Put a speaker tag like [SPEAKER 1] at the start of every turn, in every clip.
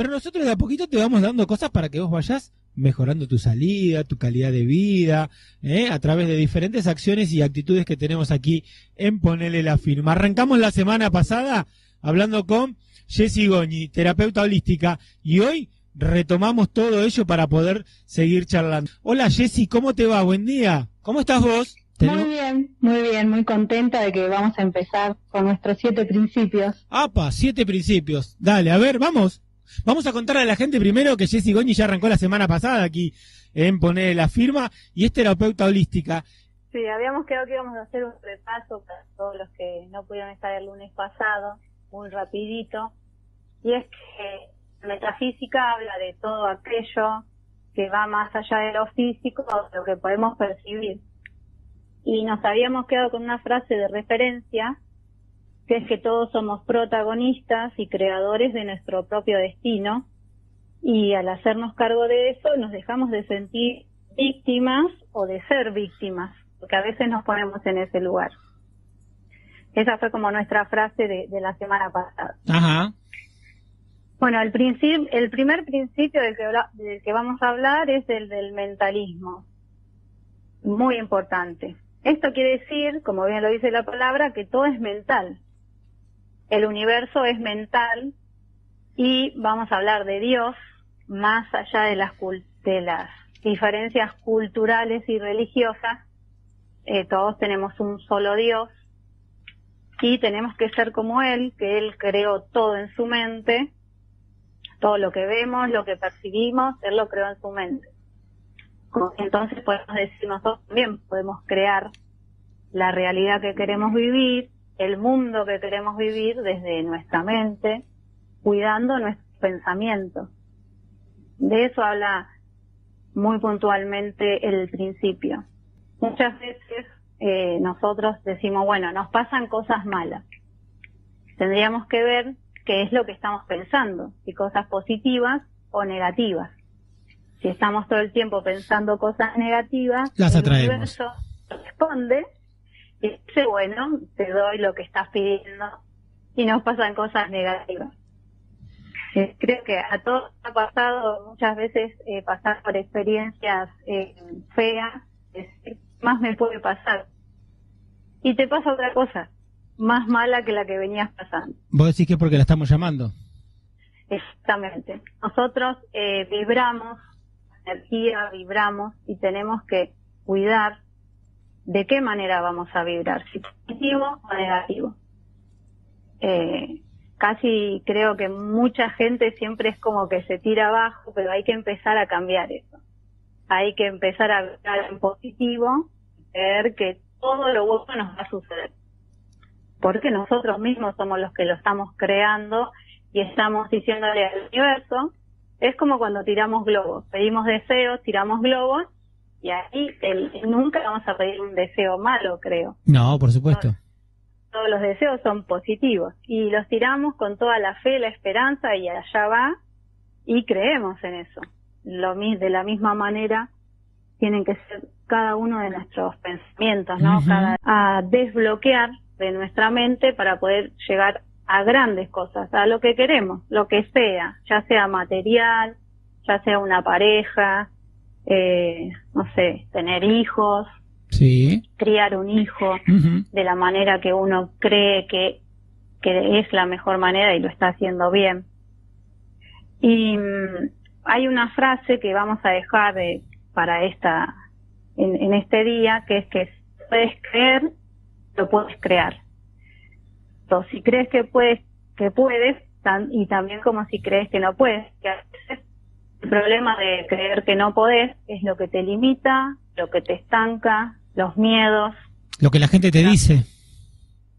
[SPEAKER 1] pero nosotros de a poquito te vamos dando cosas para que vos vayas mejorando tu salida, tu calidad de vida, ¿eh? a través de diferentes acciones y actitudes que tenemos aquí en Ponele la Firma. Arrancamos la semana pasada hablando con Jessy Goñi, terapeuta holística, y hoy retomamos todo ello para poder seguir charlando. Hola Jessy, ¿cómo te va? Buen día. ¿Cómo estás vos?
[SPEAKER 2] Muy bien, muy bien, muy contenta de que vamos a empezar con nuestros siete principios.
[SPEAKER 1] ¡Apa! Siete principios. Dale, a ver, vamos. Vamos a contarle a la gente primero que Jessy Goñi ya arrancó la semana pasada aquí en Poner la Firma y es terapeuta holística.
[SPEAKER 2] Sí, habíamos quedado que íbamos a hacer un repaso para todos los que no pudieron estar el lunes pasado, muy rapidito. Y es que la metafísica habla de todo aquello que va más allá de lo físico, de lo que podemos percibir. Y nos habíamos quedado con una frase de referencia, que es que todos somos protagonistas y creadores de nuestro propio destino, y al hacernos cargo de eso nos dejamos de sentir víctimas o de ser víctimas, porque a veces nos ponemos en ese lugar. Esa fue como nuestra frase de, de la semana pasada.
[SPEAKER 1] Ajá.
[SPEAKER 2] Bueno, el, principio, el primer principio del que, del que vamos a hablar es el del mentalismo. Muy importante. Esto quiere decir, como bien lo dice la palabra, que todo es mental. El universo es mental y vamos a hablar de Dios más allá de las, de las diferencias culturales y religiosas. Eh, todos tenemos un solo Dios y tenemos que ser como Él, que Él creó todo en su mente todo lo que vemos, lo que percibimos, Él lo creó en su mente. Entonces podemos decir, nosotros también podemos crear la realidad que queremos vivir, el mundo que queremos vivir desde nuestra mente, cuidando nuestros pensamientos. De eso habla muy puntualmente el principio. Muchas veces eh, nosotros decimos, bueno, nos pasan cosas malas. Tendríamos que ver qué es lo que estamos pensando, si cosas positivas o negativas. Si estamos todo el tiempo pensando cosas negativas,
[SPEAKER 1] las
[SPEAKER 2] el universo responde y dice, bueno, te doy lo que estás pidiendo y nos pasan cosas negativas. Eh, creo que a todos ha pasado muchas veces eh, pasar por experiencias eh, feas, es- más me puede pasar. Y te pasa otra cosa, más mala que la que venías pasando.
[SPEAKER 1] Vos decís que es porque la estamos llamando.
[SPEAKER 2] Exactamente. Nosotros eh, vibramos, energía, vibramos y tenemos que cuidar de qué manera vamos a vibrar, si positivo o negativo. Eh, casi creo que mucha gente siempre es como que se tira abajo, pero hay que empezar a cambiar eso. Hay que empezar a vibrar en positivo, ver que todo lo bueno nos va a suceder. Porque nosotros mismos somos los que lo estamos creando y estamos diciéndole al universo, es como cuando tiramos globos, pedimos deseos, tiramos globos y ahí el- nunca vamos a pedir un deseo malo, creo.
[SPEAKER 1] No, por supuesto.
[SPEAKER 2] Todos los deseos son positivos y los tiramos con toda la fe, la esperanza y allá va y creemos en eso. Lo, de la misma manera tienen que ser cada uno de nuestros pensamientos, ¿no? Cada- a desbloquear de nuestra mente para poder llegar a grandes cosas, a lo que queremos, lo que sea, ya sea material, ya sea una pareja, eh, no sé, tener hijos,
[SPEAKER 1] Sí.
[SPEAKER 2] criar un hijo de la manera que uno cree que, que es la mejor manera y lo está haciendo bien. Y mm, hay una frase que vamos a dejar de- para esta, en, en este día, que es que puedes creer, lo puedes crear. Entonces, si crees que puedes, que puedes, tan- y también como si crees que no puedes, que a veces el problema de creer que no podés es lo que te limita, lo que te estanca, los miedos,
[SPEAKER 1] Lo que la gente te dice.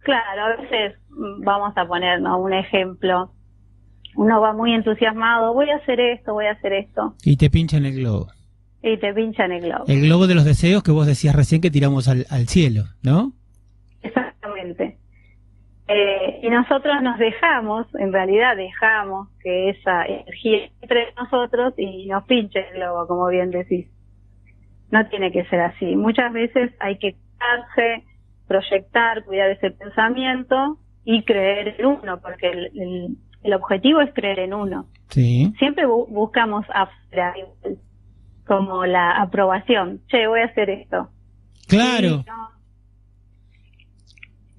[SPEAKER 2] Claro, a veces mm, vamos a poner ¿no? un ejemplo. Uno va muy entusiasmado, voy a hacer esto, voy a hacer esto,
[SPEAKER 1] Y te pinchan el globo.
[SPEAKER 2] y te pinchan el globo.
[SPEAKER 1] El globo de los deseos que vos decías recién que tiramos al, al cielo, ¿no?
[SPEAKER 2] Exactamente. Eh, y nosotros nos dejamos, en realidad dejamos que esa energía entre nosotros y nos pinche el globo, como bien decís. No tiene que ser así. Muchas veces hay que cuidarse, proyectar, cuidar ese pensamiento y creer en uno, porque el, el- el objetivo es creer en uno.
[SPEAKER 1] Sí.
[SPEAKER 2] Siempre bu- buscamos afuera, como la aprobación. Che, voy a hacer esto.
[SPEAKER 1] Claro,
[SPEAKER 2] Sí, no,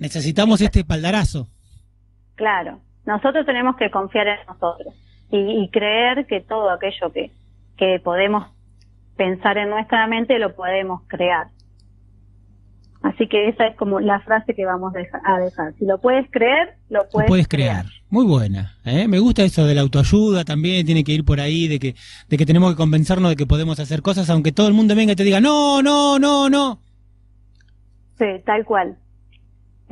[SPEAKER 1] necesitamos este espaldarazo.
[SPEAKER 2] claro. Nosotros tenemos que confiar en nosotros y, y creer que todo aquello que, que podemos pensar en nuestra mente lo podemos crear. Así que esa es como la frase que vamos a dejar. Si lo puedes creer, lo
[SPEAKER 1] Lo
[SPEAKER 2] puedes,
[SPEAKER 1] puedes crear. Muy buena. ¿eh? Me gusta eso de la autoayuda también, tiene que ir por ahí, de que, de que tenemos que convencernos de que podemos hacer cosas, aunque todo el mundo venga y te diga, no, no, no, no.
[SPEAKER 2] Sí, tal cual.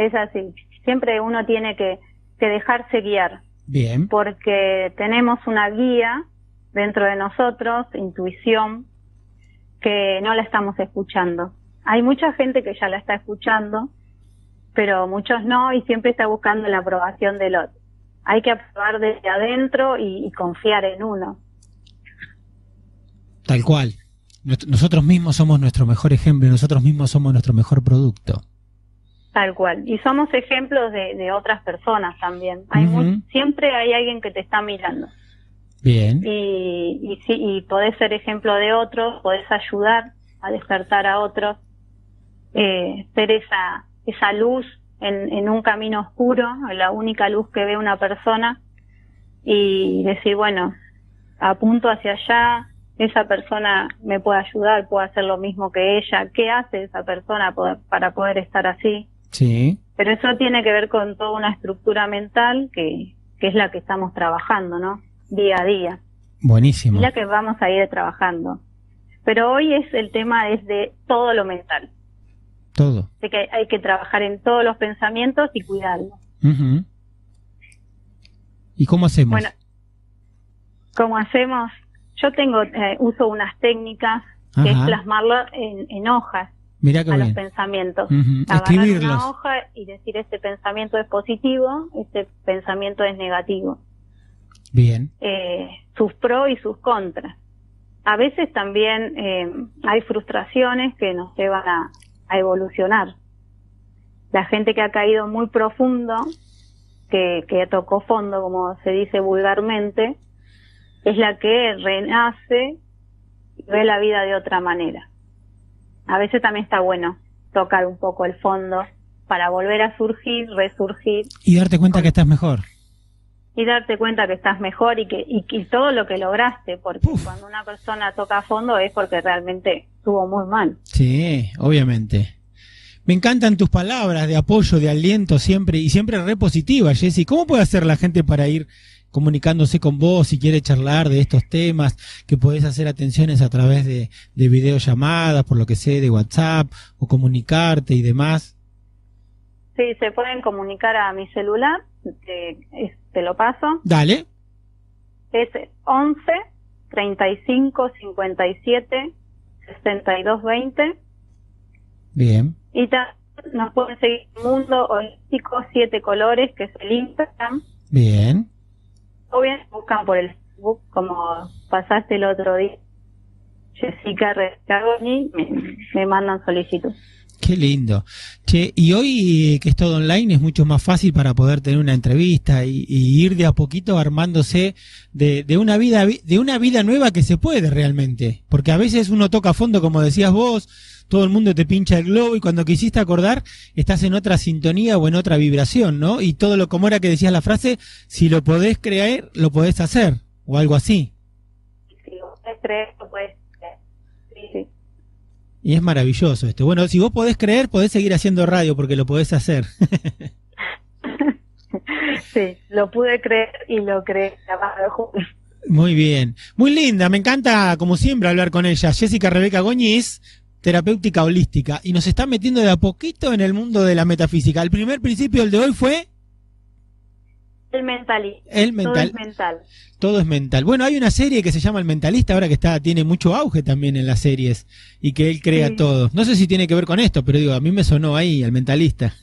[SPEAKER 2] Es así. Siempre uno tiene que, que dejarse guiar,
[SPEAKER 1] Bien.
[SPEAKER 2] porque tenemos una guía dentro de nosotros, intuición, que no la estamos escuchando. Hay mucha gente que ya la está escuchando, pero muchos no y siempre está buscando la aprobación del otro. Hay que aprobar desde adentro y, y confiar en uno.
[SPEAKER 1] Tal cual. Nosotros mismos somos nuestro mejor ejemplo y nosotros mismos somos nuestro mejor producto.
[SPEAKER 2] Tal cual. Y somos ejemplos de, de otras personas también. Hay
[SPEAKER 1] Ujú.
[SPEAKER 2] siempre hay alguien que te está mirando.
[SPEAKER 1] Bien.
[SPEAKER 2] y, y, sí, y podés ser ejemplo de otros, podés ayudar a despertar a otros, eh, ser esa, esa luz en, en un camino oscuro, la única luz que ve una persona, y decir, bueno, apunto hacia allá, esa persona me puede ayudar, puedo hacer lo mismo que ella, ¿qué hace esa persona poder- para poder estar así?
[SPEAKER 1] Sí.
[SPEAKER 2] Pero eso tiene que ver con toda una estructura mental que, que es la que estamos trabajando, ¿no? Día a día
[SPEAKER 1] Buenísimo.
[SPEAKER 2] es la que vamos a ir trabajando. Pero hoy es el tema es de todo lo mental,
[SPEAKER 1] Todo.
[SPEAKER 2] de que hay que trabajar en todos los pensamientos y cuidarlos.
[SPEAKER 1] Ujú. ¿Y cómo hacemos?
[SPEAKER 2] Bueno, ¿cómo hacemos? Yo tengo, eh, uso unas técnicas que es
[SPEAKER 1] Ajá.
[SPEAKER 2] plasmarlo en, en hojas
[SPEAKER 1] Qué
[SPEAKER 2] a los pensamientos.
[SPEAKER 1] Ujú.
[SPEAKER 2] Agarrar
[SPEAKER 1] Escribirlos.
[SPEAKER 2] una hoja y decir este pensamiento es positivo, este pensamiento es negativo.
[SPEAKER 1] Bien.
[SPEAKER 2] eh, sus pros y sus contras. A veces también eh, hay frustraciones que nos llevan a, a evolucionar. La gente que ha caído muy profundo, que, que tocó fondo, como se dice vulgarmente, es la que renace y ve la vida de otra manera. A veces también está bueno tocar un poco el fondo para volver a surgir, resurgir
[SPEAKER 1] Y darte cuenta que estás mejor.
[SPEAKER 2] y darte cuenta que estás mejor y que y, y todo lo que lograste, porque
[SPEAKER 1] Uf.
[SPEAKER 2] cuando una persona toca a fondo es porque realmente estuvo muy mal.
[SPEAKER 1] Sí, obviamente. Me encantan tus palabras de apoyo, de aliento siempre y siempre re positiva, Jessy. ¿Cómo puede hacer la gente para ir comunicándose con vos si quiere charlar de estos temas? Que podés hacer atenciones a través de, de videollamadas, por lo que sé, de WhatsApp o comunicarte y demás.
[SPEAKER 2] Sí, se pueden comunicar a mi celular, te, lo paso,
[SPEAKER 1] Dale.
[SPEAKER 2] es 11 35 57 62 20
[SPEAKER 1] Bien.
[SPEAKER 2] y también nos pueden seguir en Mundo Holístico Siete Colores, que es el Instagram,
[SPEAKER 1] Bien.
[SPEAKER 2] O bien buscan por el Facebook, como pasaste el otro día. Jessica Rescagoni, me, me mandan solicitud.
[SPEAKER 1] Qué lindo. Che, y hoy eh, que es todo online es mucho más fácil para poder tener una entrevista y, ir de a poquito armándose de, de una vida vi- de una vida nueva que se puede realmente, porque a veces uno toca a fondo como decías vos, todo el mundo te pincha el globo y cuando quisiste acordar estás en otra sintonía o en otra vibración, ¿no? Y todo lo como era que decías la frase, si lo podés creer, lo podés hacer o algo así.
[SPEAKER 2] Si lo puedes creer, lo creer. Sí, sí.
[SPEAKER 1] Y es maravilloso esto. Bueno, si vos podés creer, podés seguir haciendo radio porque lo podés hacer.
[SPEAKER 2] Sí, lo pude creer y lo creé.
[SPEAKER 1] Muy bien. Muy linda. Me encanta, como siempre, hablar con ella. Jessica Rebeca Goñiz, terapéutica holística. Y nos está metiendo de a poquito en el mundo de la metafísica. El primer principio, el de hoy, fue
[SPEAKER 2] El mentalista.
[SPEAKER 1] el
[SPEAKER 2] Todo
[SPEAKER 1] mental.
[SPEAKER 2] es mental.
[SPEAKER 1] Todo es mental. Bueno, hay una serie que se llama El Mentalista, ahora que está, tiene mucho auge también en las series. Y que él crea
[SPEAKER 2] Sí.
[SPEAKER 1] todo. No sé si tiene que ver con esto, pero digo, a mí me sonó ahí, el mentalista.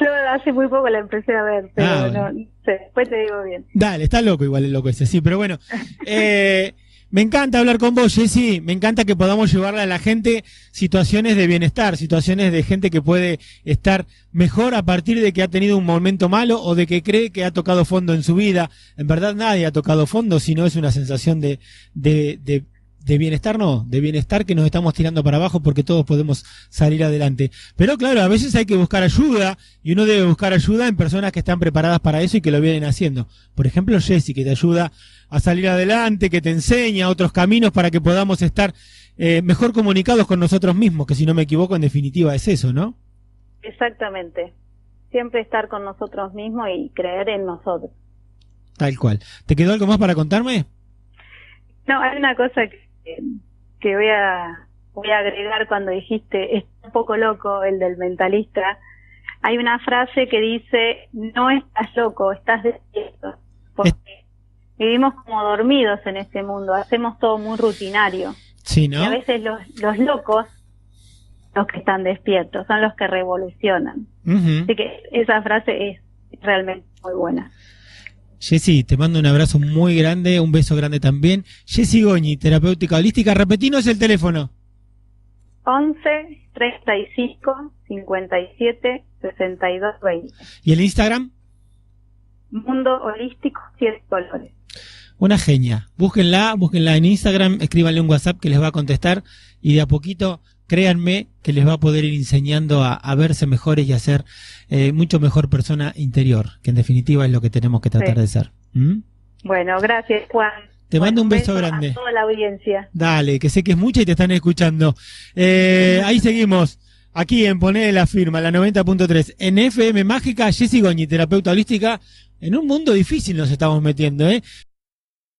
[SPEAKER 2] Yo hace muy poco la empecé a ver, pero
[SPEAKER 1] Ah,
[SPEAKER 2] no sé, después te digo bien.
[SPEAKER 1] Dale, está loco igual el loco ese, sí, pero bueno. Eh, Me encanta hablar con vos, Jessy. Me encanta que podamos llevarle a la gente situaciones de bienestar, situaciones de gente que puede estar mejor a partir de que ha tenido un momento malo o de que cree que ha tocado fondo en su vida. En verdad nadie ha tocado fondo, sino es una sensación de, de, de de bienestar no, de bienestar que nos estamos tirando para abajo porque todos podemos salir adelante. Pero claro, a veces hay que buscar ayuda y uno debe buscar ayuda en personas que están preparadas para eso y que lo vienen haciendo. Por ejemplo, Jessy, que te ayuda a salir adelante, que te enseña otros caminos para que podamos estar eh, mejor comunicados con nosotros mismos, que si no me equivoco, en definitiva es eso, ¿no?
[SPEAKER 2] Exactamente. Siempre estar con nosotros mismos y creer en nosotros.
[SPEAKER 1] Tal cual. ¿Te quedó algo más para contarme?
[SPEAKER 2] No, hay una cosa que que voy a voy a agregar cuando dijiste es un poco loco el del mentalista hay una frase que dice no estás loco estás despierto porque vivimos como dormidos en este mundo hacemos todo muy rutinario.
[SPEAKER 1] Sí no
[SPEAKER 2] y a veces los los locos los que están despiertos son los que revolucionan. Así que esa frase es realmente muy buena
[SPEAKER 1] Jessy, te mando un abrazo muy grande, un beso grande también. Jessy Goñi, terapéutica holística, repetinos el teléfono.
[SPEAKER 2] 11 35 57 62 20.
[SPEAKER 1] ¿Y el Instagram?
[SPEAKER 2] Mundo Holístico Siete Colores.
[SPEAKER 1] Una genia. Búsquenla, búsquenla en Instagram, escríbanle un WhatsApp que les va a contestar y de a poquito créanme que les va a poder ir enseñando a, verse mejores y a ser eh, mucho mejor persona interior, que en definitiva es lo que tenemos que tratar de ser. ¿Mm?
[SPEAKER 2] Bueno, gracias Juan.
[SPEAKER 1] Te mando un beso, grande. A
[SPEAKER 2] toda la audiencia.
[SPEAKER 1] Dale, que sé que es mucha y te están escuchando. Eh, ahí seguimos. Aquí en Poner la Firma, la 90.3. En FM Mágica, Jessy Goñi, terapeuta holística. En un mundo difícil nos estamos metiendo, ¿eh?